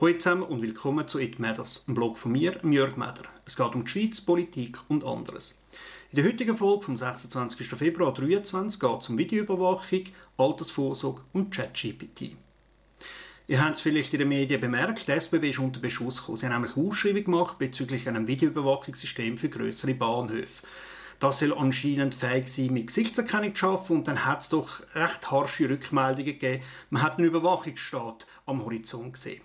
Hallo zusammen und willkommen zu It Matters, einem Blog von mir, Jörg Meder. Es geht um die Schweiz, Politik und anderes. In der heutigen Folge vom 26. Februar 2023 geht es um Videoüberwachung, Altersvorsorge und ChatGPT. Ihr habt es vielleicht in den Medien bemerkt, die SBB ist unter Beschuss gekommen. Sie haben nämlich eine Ausschreibung gemacht bezüglich einem Videoüberwachungssystem für größere Bahnhöfe. Das soll anscheinend fähig sein, mit Gesichtserkennung zu arbeiten und dann hat es doch recht harsche Rückmeldungen gegeben. Man hat einen Überwachungsstaat am Horizont gesehen.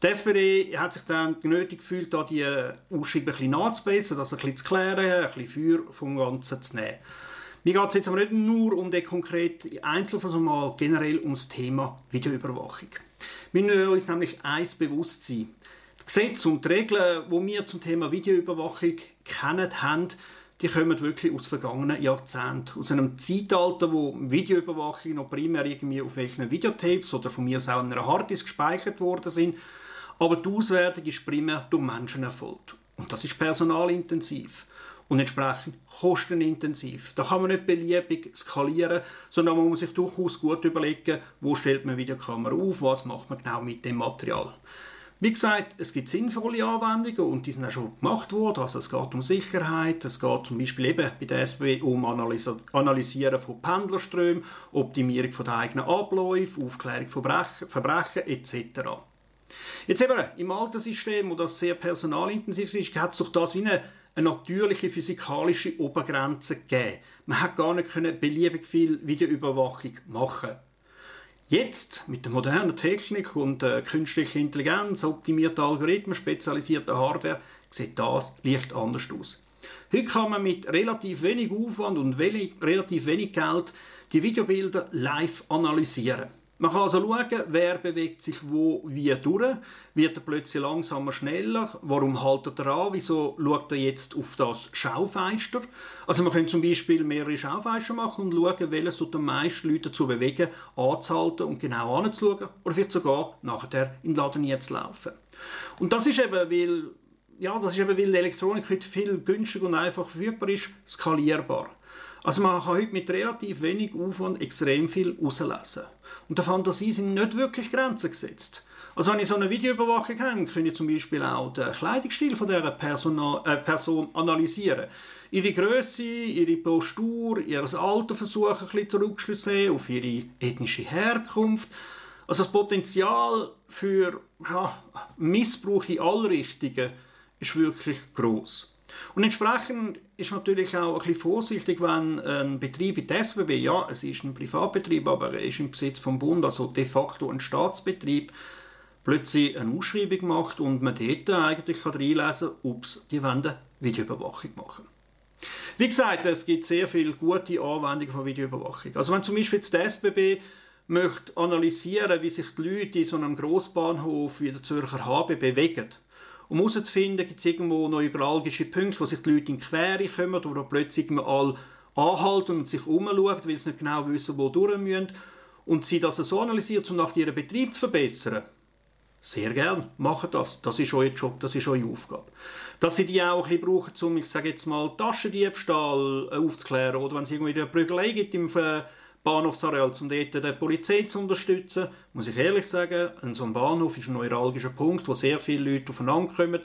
Die SPD hat sich dann genötigt gefühlt, da die Ausschreibung ein bisschen nachzubessern, das ein bisschen zu klären, ein bisschen Feuer vom Ganzen zu nehmen. Mir geht es jetzt aber nicht nur um den konkreten Einzelfall, sondern mal generell um das Thema Videoüberwachung. Wir müssen uns nämlich eins bewusst sein. Die Gesetze und die Regeln, die wir zum Thema Videoüberwachung kennen, haben, die kommen wirklich aus vergangenen Jahrzehnten. Aus einem Zeitalter, wo Videoüberwachung noch primär irgendwie auf welchen Videotapes oder von mir aus auch in einer Harddisk gespeichert worden sind aber die Auswertung ist primär durch Menschen erfolgt. Und das ist personalintensiv und entsprechend kostenintensiv. Da kann man nicht beliebig skalieren, sondern man muss sich durchaus gut überlegen, wo stellt man Videokamera auf, was macht man genau mit dem Material. Wie gesagt, es gibt sinnvolle Anwendungen und die sind auch schon gemacht worden. Also es geht um Sicherheit, es geht zum Beispiel eben bei der SBW um Analysieren von Pendlerströmen, Optimierung von der eigenen Abläufe, Aufklärung von Verbrechen etc. Jetzt eben, im Alterssystem, wo das sehr personalintensiv ist, hat es durch das wie eine, eine natürliche physikalische Obergrenze gegeben. Man hat gar nicht können beliebig viel Videoüberwachung machen. Jetzt, mit der modernen Technik und äh, künstlicher Intelligenz, optimierten Algorithmen, spezialisierter Hardware, sieht das leicht anders aus. Heute kann man mit relativ wenig Aufwand und wenig, relativ wenig Geld die Videobilder live analysieren. Man kann also schauen, wer bewegt sich wo wie durch. Wird er plötzlich langsamer, schneller? Warum haltet er an? Wieso schaut er jetzt auf das Schaufenster? Also man könnte zum Beispiel mehrere Schaufenster machen und schauen, welches tut am meisten Leute dazu bewegen, anzuhalten und genau anzuschauen. Oder vielleicht sogar nachher in den Laden jetzt laufen. Und das ist eben, weil ja, das ist eben, weil die Elektronik heute viel günstiger und einfach verfügbar ist, skalierbar. Also man kann heute mit relativ wenig Aufwand extrem viel herauslesen. Und der Fantasie sind nicht wirklich Grenzen gesetzt. Also wenn ich so eine Videoüberwachung habe, kann ich zum Beispiel auch den Kleidungsstil von dieser Person, äh, Person analysieren. Ihre Größe, ihre Postur, ihr Alter versuchen ein bisschen zurückzuschliessen auf ihre ethnische Herkunft. Also das Potenzial für ja, Missbrauch in alle Richtungen ist wirklich groß. Und entsprechend ist natürlich auch ein bisschen vorsichtig, wenn ein Betrieb wie die SBB, ja, es ist ein Privatbetrieb, aber er ist im Besitz vom Bund, also de facto ein Staatsbetrieb, plötzlich eine Ausschreibung macht und man dort eigentlich kann reinlesen kann, sie die Wände Videoüberwachung machen. Wie gesagt, es gibt sehr viele gute Anwendungen von Videoüberwachung. Also wenn zum Beispiel jetzt die SBB möchte analysieren, wie sich die Leute in so einem Grossbahnhof wie der Zürcher HB bewegen, um herauszufinden, gibt es irgendwo neuralgische Punkte, wo sich die Leute in die Quere kommen oder plötzlich mal anhalten und sich umschauen, weil sie nicht genau wissen, wo durch müssen. Und sie das so analysiert, um nach ihren Betrieb zu verbessern. Sehr gern, machen das. Das ist euer Job, das ist eure Aufgabe. Dass sie die auch ein bisschen brauchen, um, ich sage jetzt mal, Taschendiebstahl aufzuklären oder wenn es irgendwie eine Prügelei gibt im Bahnhofsareal, um dort die Polizei zu unterstützen. Muss ich ehrlich sagen, ein so ein Bahnhof ist ein neuralgischer Punkt, wo sehr viele Leute aufeinander kommen.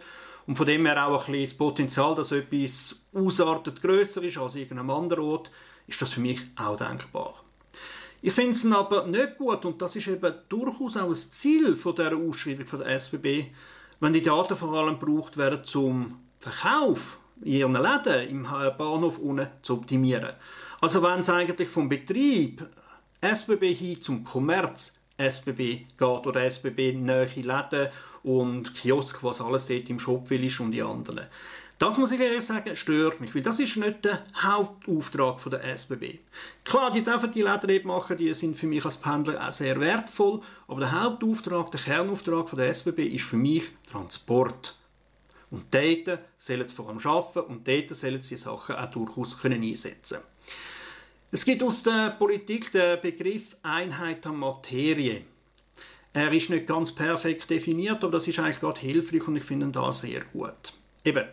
Und von dem her auch ein bisschen das Potenzial, dass etwas ausartet, grösser ist als irgendeinem anderen Ort, ist das für mich auch denkbar. Ich finde es aber nicht gut, und das ist eben durchaus auch das Ziel von der Ausschreibung von der SBB, wenn die Daten vor allem gebraucht werden zum Verkauf in ihren Läden im Bahnhof unten zu optimieren. Also wenn es eigentlich vom Betrieb SBB hin zum Kommerz SBB geht oder SBB nähe Läden und Kiosk, was alles dort im Shop will ist und die anderen. Das muss ich ehrlich sagen, stört mich, weil das ist nicht der Hauptauftrag der SBB. Klar, die dürfen die Läden machen, die sind für mich als Pendler auch sehr wertvoll, aber der Hauptauftrag, der Kernauftrag der SBB ist für mich Transport. Und dort sollen sie vor allem arbeiten und dort sollen sie Sachen auch durchaus können einsetzen Es gibt aus der Politik den Begriff Einheit der Materie. Er ist nicht ganz perfekt definiert, aber das ist eigentlich gerade hilfreich und ich finde ihn da sehr gut. Eben,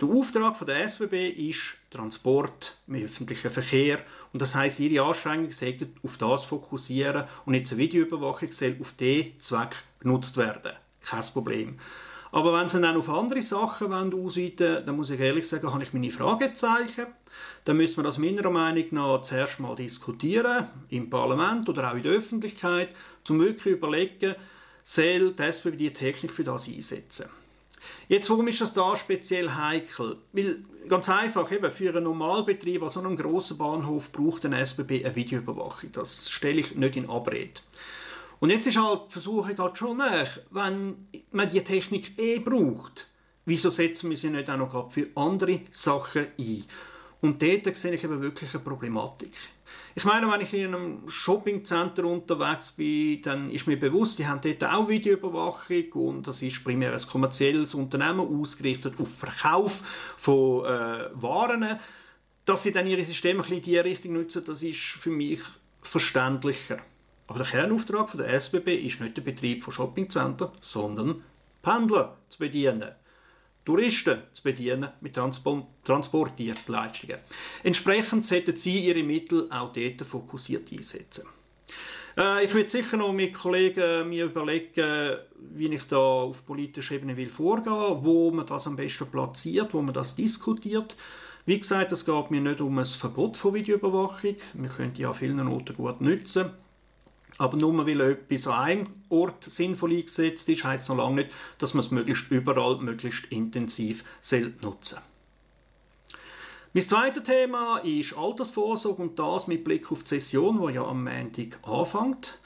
der Auftrag von der SWB ist Transport im öffentlichen Verkehr und das heißt, ihre Anstrengungen sollten auf das fokussieren und jetzt eine Videoüberwachung soll auf diesen Zweck genutzt werden. kein Problem. Aber wenn sie dann auf andere Sachen ausweiten wollen, dann muss ich ehrlich sagen, habe ich meine Fragezeichen. Dann müssen wir das meiner Meinung nach zuerst mal diskutieren, im Parlament oder auch in der Öffentlichkeit, um wirklich überlegen, soll die SBB die Technik für das einsetzen. Jetzt, warum ist das da speziell heikel? Weil, ganz einfach, eben, für einen Normalbetrieb an so einem grossen Bahnhof braucht ein SBB eine Videoüberwachung. Das stelle ich nicht in Abrede. Und jetzt ist halt, versuche ich halt schon nach, wenn man die Technik eh braucht, wieso setzen wir sie nicht auch noch für andere Sachen ein? Und dort sehe ich eben wirklich eine Problematik. Ich meine, wenn ich in einem Shoppingcenter unterwegs bin, dann ist mir bewusst, die haben dort auch Videoüberwachung und das ist primär ein kommerzielles Unternehmen ausgerichtet auf Verkauf von äh, Waren. Dass sie dann ihre Systeme ein bisschen in diese Richtung nutzen, das ist für mich verständlicher. Aber der Kernauftrag von der SBB ist nicht der Betrieb von Shoppingcentern, sondern Pendler zu bedienen. Touristen zu bedienen mit transportierten Leistungen. Entsprechend sollten sie ihre Mittel auch dort fokussiert einsetzen. Äh, ich will sicher noch mit Kollegen mir überlegen, wie ich da auf politischer Ebene will vorgehen, wo man das am besten platziert, wo man das diskutiert. Wie gesagt, es geht mir nicht um ein Verbot von Videoüberwachung. Wir können die an vielen Orten gut nutzen. Aber nur weil etwas an einem Ort sinnvoll eingesetzt ist, heisst noch lange nicht, dass man es möglichst überall, möglichst intensiv nutzen Mein zweites Thema ist Altersvorsorge und das mit Blick auf die Session, die ja am Montag anfängt.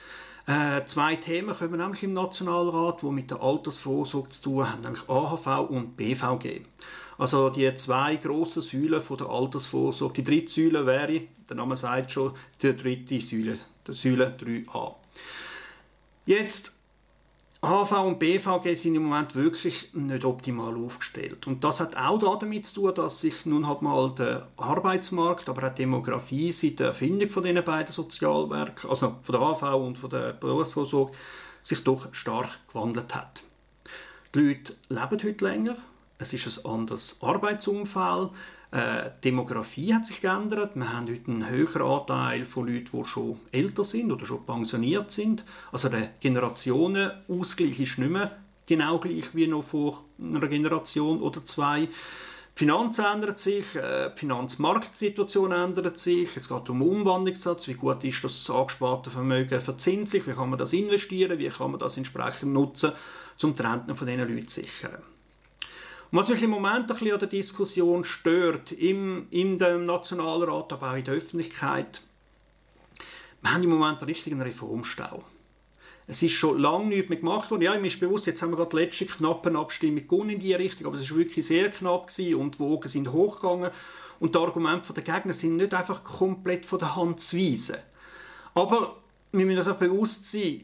Äh, zwei Themen kommen nämlich im Nationalrat, die mit der Altersvorsorge zu tun haben, nämlich AHV und BVG. Also die zwei grossen Säulen von der Altersvorsorge. Die dritte Säule wäre, der Name sagt schon, die dritte Säule der Säule 3a. Jetzt, HV und BVG sind im Moment wirklich nicht optimal aufgestellt. Und das hat auch damit zu tun, dass sich nun halt mal der Arbeitsmarkt, aber auch die Demografie seit der Erfindung von diesen beiden Sozialwerken, also von der HV und von der Berufsvorsorge, sich doch stark gewandelt hat. Die Leute leben heute länger, es ist ein anderes Arbeitsumfeld, äh, die Demografie hat sich geändert. Wir haben heute einen höheren Anteil von Leuten, die schon älter sind oder schon pensioniert sind. Also der Generationenausgleich ist nicht mehr genau gleich wie noch vor einer Generation oder zwei. Die Finanzen ändern sich, äh, die Finanzmarktsituation ändert sich, es geht um Umwandlungssatz, wie gut ist das angesparte Vermögen verzinslich, wie kann man das investieren, wie kann man das entsprechend nutzen, um die Renten von diesen Leuten zu sichern. Und was mich im Moment ein bisschen an der Diskussion stört, im, in dem Nationalrat, aber auch in der Öffentlichkeit, wir haben im Moment einen richtigen Reformstau. Es ist schon lange nichts mehr gemacht worden. Ja, mir ist bewusst, jetzt haben wir gerade die letzte knappe Abstimmung in diese Richtung, aber es ist wirklich sehr knapp gewesen und die Wogen sind hochgegangen und die Argumente der Gegner sind nicht einfach komplett von der Hand zu weisen. Aber wir müssen uns auch bewusst sein,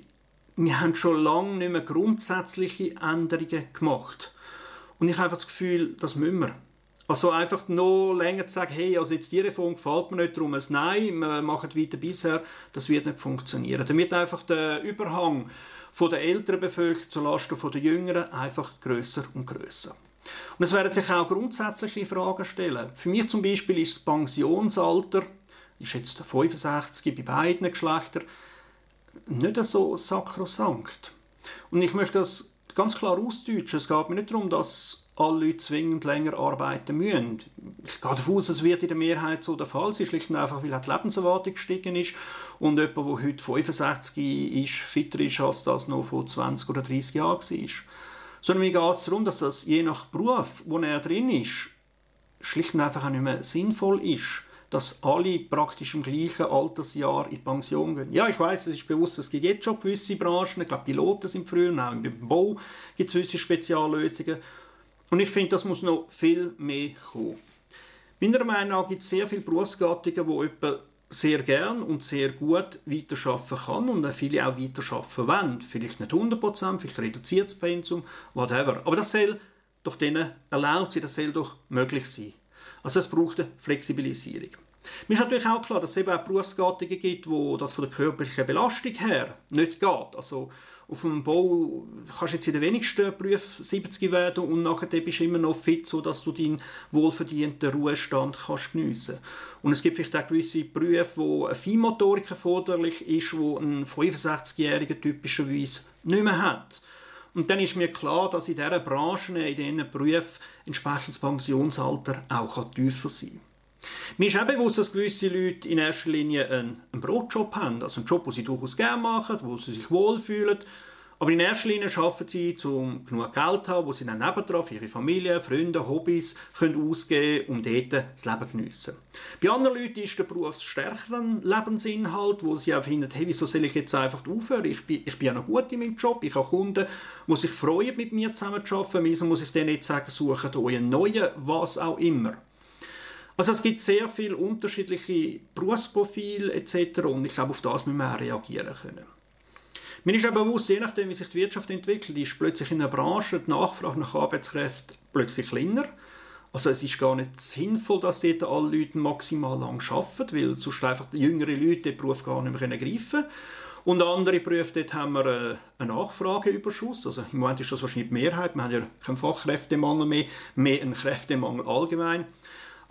wir haben schon lange nicht mehr grundsätzliche Änderungen gemacht. Und ich habe einfach das Gefühl, das müssen wir. Also einfach noch länger zu sagen, hey, also jetzt die Reform gefällt mir nicht, darum ein Nein, wir machen weiter bisher, das wird nicht funktionieren. Damit einfach der Überhang von der älteren Bevölkerung zulasten von der jüngeren einfach größer und größer. Und es werden sich auch grundsätzliche Fragen stellen. Für mich zum Beispiel ist das Pensionsalter, ist jetzt 65 bei beiden Geschlechtern, nicht so sakrosankt. Und ich möchte das ganz klar ausdeutschen. Es geht mir nicht darum, dass alle Leute zwingend länger arbeiten müssen. Ich gehe davon aus, es wird in der Mehrheit so der Fall sein, schlicht und einfach, weil die Lebenserwartung gestiegen ist und jemand, der heute 65 ist, fitter ist, als das noch vor 20 oder 30 Jahren war. Sondern mir geht es darum, dass das je nach Beruf, wo er drin ist, schlicht und einfach auch nicht mehr sinnvoll ist dass alle praktisch im gleichen Altersjahr in Pension gehen. Ja, ich weiß, es ist bewusst, es gibt jetzt schon gewisse Branchen, ich glaube, Piloten sind früher, auch im Bau gibt es gewisse Speziallösungen. Und ich finde, das muss noch viel mehr kommen. Meiner Meinung nach gibt es sehr viele Berufsgattungen, wo jemand sehr gern und sehr gut weiterarbeiten kann und viele auch weiterarbeiten wollen. Vielleicht nicht 100%, vielleicht reduziert das Pensum, whatever. Aber das soll doch denen erlaubt sein, das soll doch möglich sein. Also es braucht eine Flexibilisierung. Mir ist natürlich auch klar, dass es eben auch Berufsgattungen gibt, wo das von der körperlichen Belastung her nicht geht. Also auf dem Bau kannst du jetzt in den wenigsten Berufen 70 werden und nachher bist du immer noch fit, sodass du deinen wohlverdienten Ruhestand kannst geniessen Und es gibt vielleicht auch gewisse Berufe, wo eine Feinmotorik erforderlich ist, wo ein 65-Jähriger typischerweise nicht mehr hat. Und dann ist mir klar, dass in dieser Branche, in diesen Berufen, entsprechend das Pensionsalter auch tiefer sein kann. Mir ist auch bewusst, dass gewisse Leute in erster Linie einen, einen Brotjob haben, also einen Job, den sie durchaus gerne machen, wo sie sich wohlfühlen. Aber in erster Linie arbeiten sie, um genug Geld zu haben, wo sie dann nebendran ihre Familie, Freunde, Hobbys können ausgeben und dort das Leben geniessen. Bei anderen Leuten ist der Beruf stärker Lebensinhalt, wo sie auch finden, hey, wieso soll ich jetzt einfach aufhören? Ich bin, ich bin ja noch gut in meinem Job, ich habe Kunden, die sich freuen, mit mir zusammen zu arbeiten. Wieso muss ich denen nicht sagen, suchen euch einen neuen, was auch immer. Also es gibt sehr viele unterschiedliche Berufsprofile etc. und ich glaube, auf das müssen wir auch reagieren können. Mir ist aber bewusst, je nachdem, wie sich die Wirtschaft entwickelt, ist plötzlich in einer Branche die Nachfrage nach Arbeitskräften plötzlich kleiner. Also es ist gar nicht sinnvoll, dass dort alle Leute maximal lang arbeiten, weil sonst einfach die jüngeren Leute den Beruf gar nicht mehr greifen können. Und andere Berufe, dort haben wir äh, einen Nachfrageüberschuss. Also im Moment ist das wahrscheinlich die Mehrheit. Wir haben ja keinen Fachkräftemangel mehr, mehr einen Kräftemangel allgemein.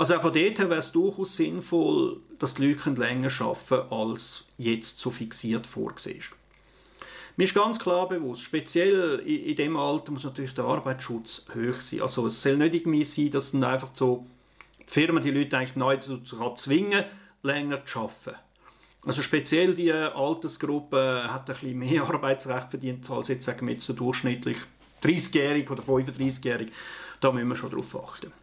Also auch von dort her wäre es durchaus sinnvoll, dass die Leute länger arbeiten können, als jetzt so fixiert vorgesehen ist. Mir ist ganz klar bewusst, speziell in, in dem Alter muss natürlich der Arbeitsschutz hoch sein. Also es soll nicht irgendwie sein, dass dann einfach so die Firmen die Leute eigentlich neu dazu zwingen, länger zu arbeiten. Also speziell die Altersgruppe hat ein bisschen mehr Arbeitsrecht verdient als jetzt sagen wir jetzt so durchschnittlich 30-jährig oder 35-jährig. Da müssen wir schon darauf achten.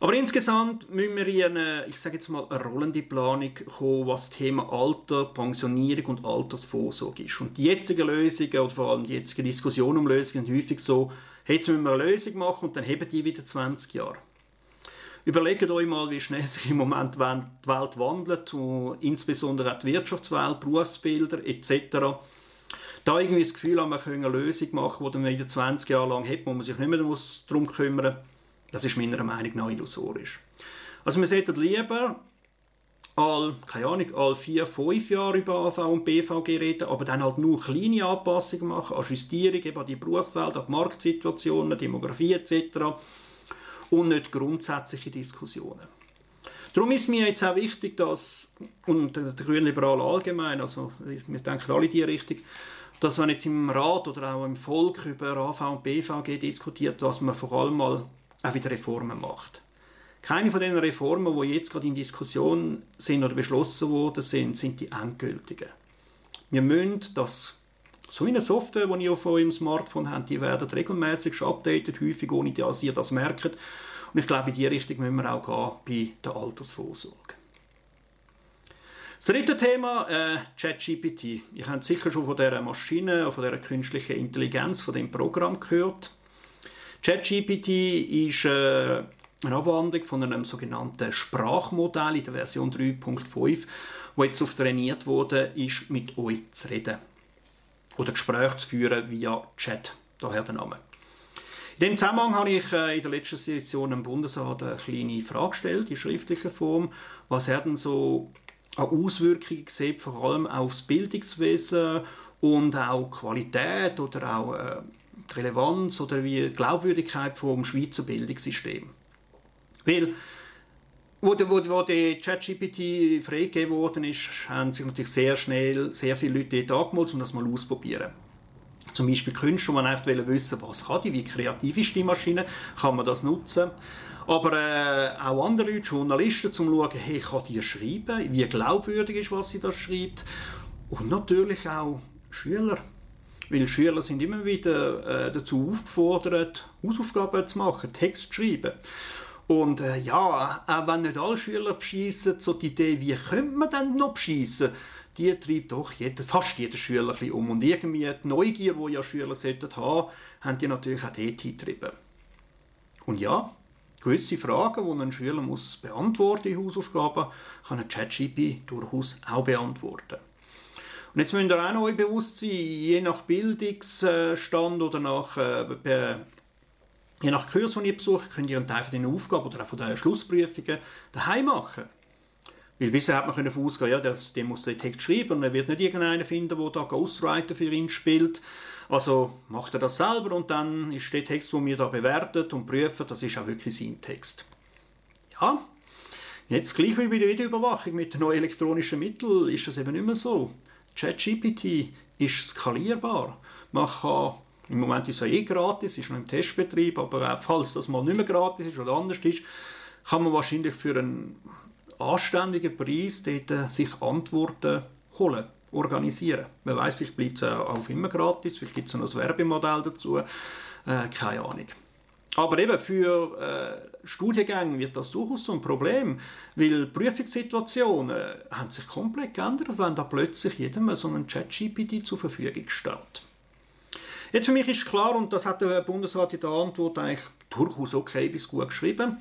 Aber insgesamt müssen wir in eine, ich sage jetzt mal, eine rollende Planung kommen, was das Thema Alter, Pensionierung und Altersvorsorge ist. Und die jetzigen Lösungen, oder vor allem die jetzige Diskussion um Lösungen, sind häufig so, jetzt müssen wir eine Lösung machen und dann haben die wieder 20 Jahre. Überlegt euch mal, wie schnell sich im Moment die Welt wandelt, insbesondere auch die Wirtschaftswelt, Berufsbilder etc. Da irgendwie das Gefühl haben, wir können eine Lösung machen, die dann wieder 20 Jahre lang hat, wo man sich nicht mehr darum kümmern muss, das ist meiner Meinung nach illusorisch. Also wir sollten lieber all, keine Ahnung, all vier, fünf Jahre über AV und BVG reden, aber dann halt nur kleine Anpassungen machen, an Justierungen an die Berufsfelder, an die Marktsituationen, Demografie etc. und nicht grundsätzliche Diskussionen. Darum ist mir jetzt auch wichtig, dass, und der Grünliberale allgemein, also wir denken alle in die Richtung, dass man jetzt im Rat oder auch im Volk über AV und BVG diskutiert, dass man vor allem mal auch wieder Reformen macht. Keine von den Reformen, die jetzt gerade in Diskussion sind oder beschlossen worden sind, sind die endgültigen. Wir müssen das so eine Software, die ihr auf eurem Smartphone habt, die werden regelmäßig updated, häufig ohne dass ihr das merkt. Und ich glaube, in diese Richtung müssen wir auch gehen bei der Altersvorsorge. Das dritte Thema, äh, ChatGPT. Ihr habt sicher schon von dieser Maschine, von dieser künstlichen Intelligenz, von dem Programm gehört. ChatGPT ist äh, eine Abwandlung von einem sogenannten Sprachmodell in der Version 3.5, wo jetzt auf trainiert wurde, ist mit euch zu reden. Oder Gespräche zu führen via Chat, daher der Name. In dem Zusammenhang habe ich äh, in der letzten Session im Bundesrat eine kleine Frage gestellt, in schriftlicher Form, was er denn so an Auswirkungen sieht, vor allem aufs Bildungswesen und auch Qualität oder auch äh, die Relevanz oder wie die Glaubwürdigkeit vom Schweizer Bildungssystem. Weil wo, wo, wo der ChatGPT freigegeben worden ist, haben sich natürlich sehr schnell sehr viele Leute dort angemeldet, um das mal auszuprobieren. Zum Beispiel Künstler, die einfach wissen was kann die, wie kreativ ist die Maschine, kann man das nutzen. Aber äh, auch andere Leute, Journalisten, um zu schauen, hey, kann die schreiben, wie glaubwürdig ist, was sie da schreibt. Und natürlich auch Schüler, weil Schüler sind immer wieder äh, dazu aufgefordert, Hausaufgaben zu machen, Text zu schreiben. Und äh, ja, auch wenn nicht alle Schüler beschießen, so die Idee, wie könnte man denn noch beschießen, die treibt doch jeder, fast jeder Schüler ein bisschen um. Und irgendwie die Neugier, die ja Schüler sollten haben, haben die natürlich auch dort hingetrieben. Und ja, gewisse Fragen, die ein Schüler muss beantworten in Hausaufgaben, kann ein ChatGPT durchaus auch beantworten. Und jetzt müsst ihr auch noch bewusst sein, je nach Bildungsstand oder nach, äh, je nach Kurs, den ihr besucht, könnt ihr einen Teil von den Aufgaben oder auch von den Schlussprüfungen daheim machen. Weil bisher hat man davon ausgehen, ja, der, der muss den Text schreiben und er wird nicht irgendeinen finden, der da Ghostwriter für ihn spielt. Also macht er das selber und dann ist der Text, den wir da bewertet und prüfen, das ist auch wirklich sein Text. Ja, jetzt gleich wie bei der Videoüberwachung mit den neuen elektronischen Mitteln ist das eben nicht mehr so. ChatGPT ist skalierbar. Man kann Im Moment ist es ja eh gratis, ist noch im Testbetrieb, aber falls das mal nicht mehr gratis ist oder anders ist, kann man wahrscheinlich für einen anständigen Preis dort äh, sich Antworten holen, organisieren. Wer weiß, vielleicht bleibt es auch immer gratis, vielleicht gibt es noch ein Werbemodell dazu, äh, keine Ahnung. Aber eben für äh, Studiengänge wird das durchaus so ein Problem, weil Prüfungssituationen äh, haben sich komplett geändert, wenn da plötzlich jedem so ein Chat-GPT zur Verfügung steht. Jetzt für mich ist klar, und das hat der Bundesrat in der Antwort eigentlich durchaus okay bis gut geschrieben,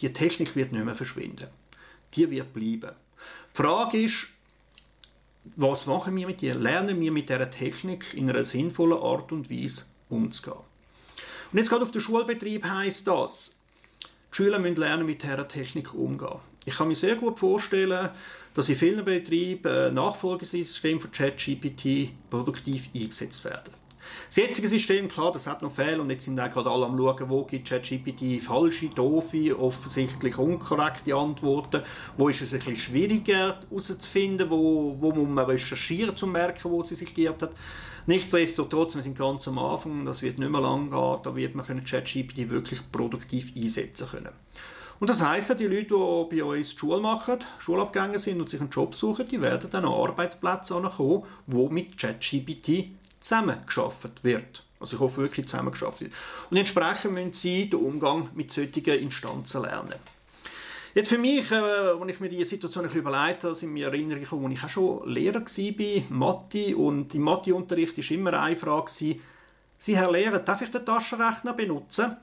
die Technik wird nicht mehr verschwinden. Die wird bleiben. Die Frage ist, was machen wir mit ihr? Lernen wir mit dieser Technik in einer sinnvollen Art und Weise umzugehen? Und jetzt gerade auf den Schulbetrieb heißt das, die Schüler müssen lernen, mit dieser Technik umzugehen. Ich kann mir sehr gut vorstellen, dass in vielen Betrieben Nachfolgesysteme von ChatGPT produktiv eingesetzt werden. Das jetzige System, klar, das hat noch Fehler und jetzt sind auch gerade alle am schauen, wo gibt ChatGPT falsche, doofe, offensichtlich unkorrekte Antworten, wo ist es ein bisschen schwieriger herauszufinden, wo, wo muss man recherchieren, um zu merken, wo sie sich geirrt hat. Nichtsdestotrotz, wir sind ganz am Anfang, das wird nicht mehr lang gehen, da wird man ChatGPT wirklich produktiv einsetzen können. Und das heisst, die Leute, die bei uns die Schule machen, Schulabgänge sind und sich einen Job suchen, die werden dann an Arbeitsplätze kommen, die mit ChatGPT zusammengeschafft wird. Also ich hoffe wirklich zusammengeschafft wird. Und entsprechend müssen sie den Umgang mit solchen Instanzen lernen. Jetzt für mich, äh, als ich mir diese Situation überlegt habe, sind mir Erinnerungen gekommen, als ich auch schon Lehrer war, Mathe, und im Matheunterricht war immer eine Frage, Sie, Herr Lehrer, darf ich den Taschenrechner benutzen?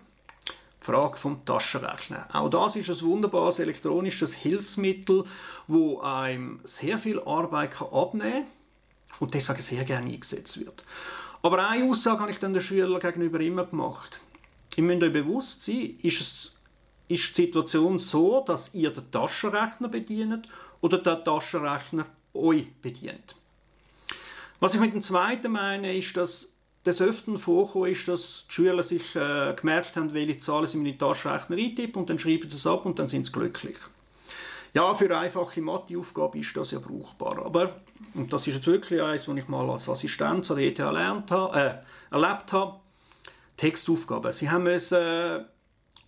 Die Frage vom Taschenrechner. Auch das ist ein wunderbares elektronisches Hilfsmittel, wo einem sehr viel Arbeit abnehmen kann und deswegen sehr gerne eingesetzt wird. Aber eine Aussage habe ich dann den Schülern gegenüber immer gemacht. Ihr müsst euch bewusst sein, ist, es, ist die Situation so, dass ihr den Taschenrechner bedient oder der Taschenrechner euch bedient. Was ich mit dem Zweiten meine, ist, dass des Öfteren vorkommen ist, dass die Schüler sich äh, gemerkt haben, welche Zahlen sie in den Taschenrechner eintippen und dann schreiben sie es ab und dann sind sie glücklich. Ja, für eine einfache Matheaufgabe ist das ja brauchbar. Aber, und das ist jetzt wirklich eines, was ich mal als Assistent an der ETH erlernt habe, äh, erlebt habe, Textaufgaben. Sie haben müssen, äh,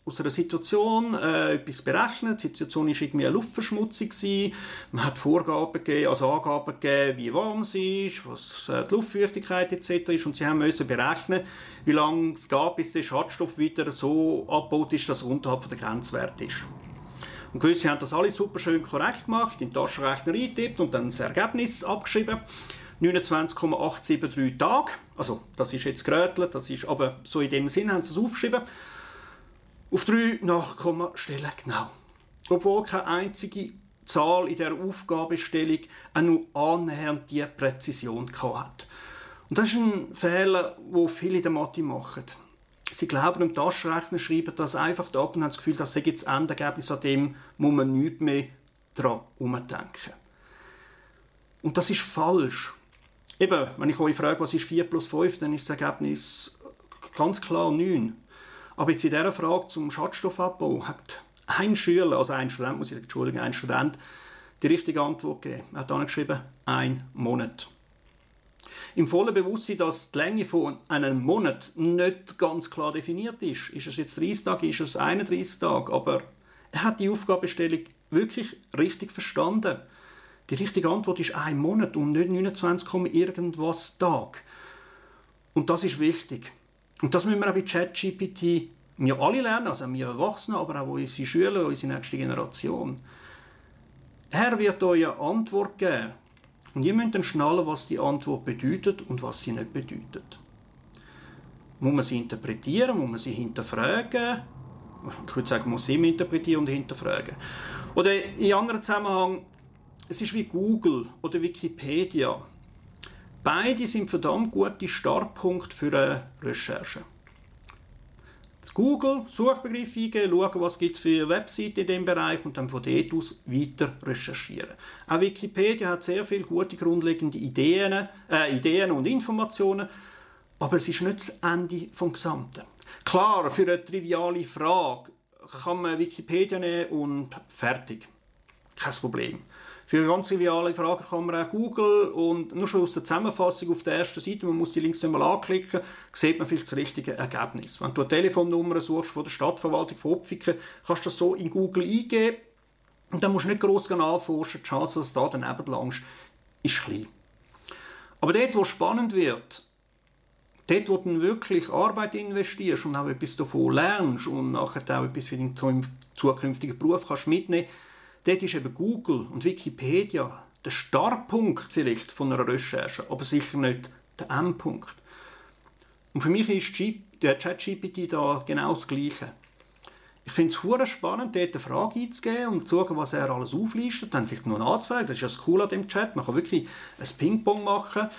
aus einer Situation äh, etwas berechnen. Die Situation war irgendwie eine Luftverschmutzung. Gewesen. Man hat Vorgaben gegeben, also Angaben gegeben, wie warm es ist, was äh, die Luftfeuchtigkeit etc. ist. Und sie haben müssen berechnen, wie lange es geht, bis der Schadstoff wieder so abgebaut ist, dass er unterhalb der Grenzwert ist. Und gewisse haben das alle super schön korrekt gemacht, in den Taschenrechner eingetippt und dann das Ergebnis abgeschrieben. 29,873 Tage. Also, das ist jetzt gerötelt, das ist, aber so in dem Sinn haben sie es aufgeschrieben. Auf drei Nachkommastellen genau. Obwohl keine einzige Zahl in der Aufgabestellung auch nur annähernd die Präzision hat. Und das ist ein Fehler, den viele in der Mathe machen. Sie glauben, im Taschenrechner schreiben das einfach ab und haben das Gefühl, das sei jetzt Endergebnis, an dem muss man nicht mehr daran umdenken. Und das ist falsch. Eben, wenn ich euch frage, was ist 4 plus 5, dann ist das Ergebnis ganz klar 9. Aber jetzt in dieser Frage zum Schadstoffabbau hat ein Schüler, also ein Student, muss ich entschuldigen, ein Student, die richtige Antwort gegeben. Er hat dann geschrieben, ein Monat im vollen Bewusstsein, dass die Länge von einem Monat nicht ganz klar definiert ist. Ist es jetzt 30 Tage, ist es 31 Tage, aber er hat die Aufgabenstellung wirklich richtig verstanden. Die richtige Antwort ist ein Monat und nicht 29, irgendwas Tag. Und das ist wichtig. Und das müssen wir auch bei ChatGPT wir alle lernen, also wir Erwachsenen, aber auch unsere Schüler, unsere nächste Generation. Er wird euch eine Antwort geben, und ihr müsst dann schnallen, was die Antwort bedeutet und was sie nicht bedeutet. Muss man sie interpretieren, muss man sie hinterfragen? Ich würde sagen, muss sie interpretieren und hinterfragen. Oder in anderen Zusammenhang, es ist wie Google oder Wikipedia. Beide sind verdammt gute Startpunkte für eine Recherche. Google, Suchbegriff eingeben, schauen, was es für Webseiten in dem Bereich und dann von dort aus weiter recherchieren. Auch Wikipedia hat sehr viele gute grundlegende Ideen, äh, Ideen und Informationen, aber es ist nicht das Ende vom Gesamten. Klar, für eine triviale Frage kann man Wikipedia nehmen und fertig. Kein Problem. Für ganz triviale Frage kann man auch Google und nur schon aus der Zusammenfassung auf der ersten Seite, man muss die Links einmal anklicken, sieht man vielleicht das richtige Ergebnis. Wenn du eine Telefonnummer suchst von der Stadtverwaltung von Opfiken, kannst du das so in Google eingeben und dann musst du nicht gross nachforschen, die Chance, dass du da daneben langst, ist klein. Aber dort, wo es spannend wird, dort, wo du wirklich Arbeit investierst und auch etwas davon lernst und nachher auch etwas für deinen zukünftigen Beruf kannst mitnehmen dort ist eben Google und Wikipedia der Startpunkt vielleicht von einer Recherche, aber sicher nicht der Endpunkt. Und für mich ist der ChatGPT da genau das Gleiche. Ich finde es spannend, dort eine Frage einzugeben und zu schauen, was er alles auflistet, dann vielleicht noch nachzufragen. Das ist ja das Coole an dem Chat. Man kann wirklich ein Ping-Pong machen,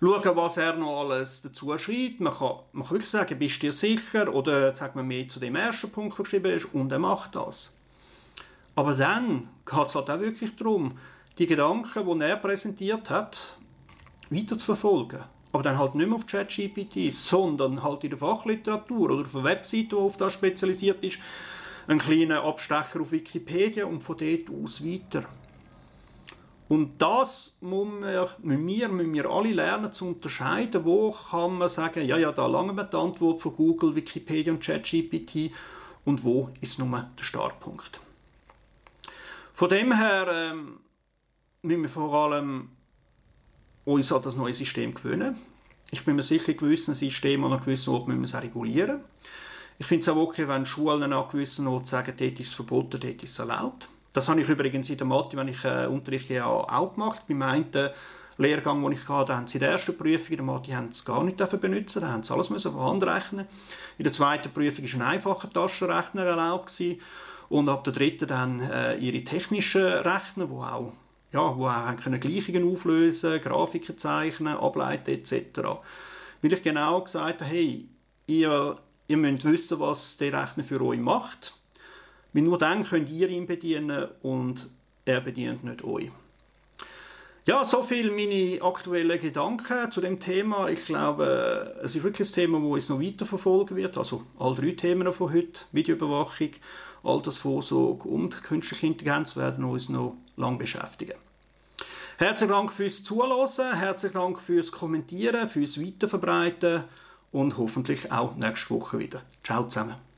schauen, was er noch alles dazu schreibt. Man kann, man kann wirklich sagen, bist du dir sicher oder sagt man mehr zu dem ersten Punkt, der geschrieben ist, und er macht das. Aber dann geht es halt auch wirklich darum, die Gedanken, die er präsentiert hat, weiter zu verfolgen. Aber dann halt nicht mehr auf ChatGPT, sondern halt in der Fachliteratur oder auf einer Webseite, die auf das spezialisiert ist, einen kleinen Abstecher auf Wikipedia und von dort aus weiter. Und das müssen wir, müssen wir, alle lernen zu unterscheiden. Wo kann man sagen, ja, ja, da lange wir die Antwort von Google, Wikipedia und ChatGPT und wo ist nur der Startpunkt. Von dem her ähm, müssen wir vor allem uns an das neue System gewöhnen. Ich bin mir sicher, gewissen Systemen an gewissen Ort müssen wir es regulieren. Ich finde es auch okay, wenn Schulen an gewissen Orten sagen, dort ist es verboten, dort ist es erlaubt. Das habe ich übrigens in der Mathe, wenn ich äh, unterrichte, auch gemacht. Beim einen Lehrgang, den ich hatte, haben sie in der ersten Prüfung in der Mathe haben es gar nicht benutzen da haben sie alles müssen von Hand rechnen. In der zweiten Prüfung war ein einfacher Taschenrechner erlaubt gewesen. Und ab der dritten dann äh, ihre technischen Rechner, wo auch ja, wo auch können Gleichungen auflösen, Grafiken zeichnen, ableiten etc. Weil ich genau gesagt habe, hey, ihr, ihr müsst wissen, was der Rechner für euch macht. Weil nur dann könnt ihr ihn bedienen und er bedient nicht euch. Ja, so viel meine aktuellen Gedanken zu dem Thema. Ich glaube, es ist wirklich ein Thema, das uns noch weiter verfolgen wird. Also alle drei Themen von heute, Videoüberwachung, Altersvorsorge und künstliche Intelligenz werden uns noch lange beschäftigen. Herzlichen Dank fürs Zuhören, herzlichen Dank fürs Kommentieren, fürs Weiterverbreiten und hoffentlich auch nächste Woche wieder. Ciao zusammen.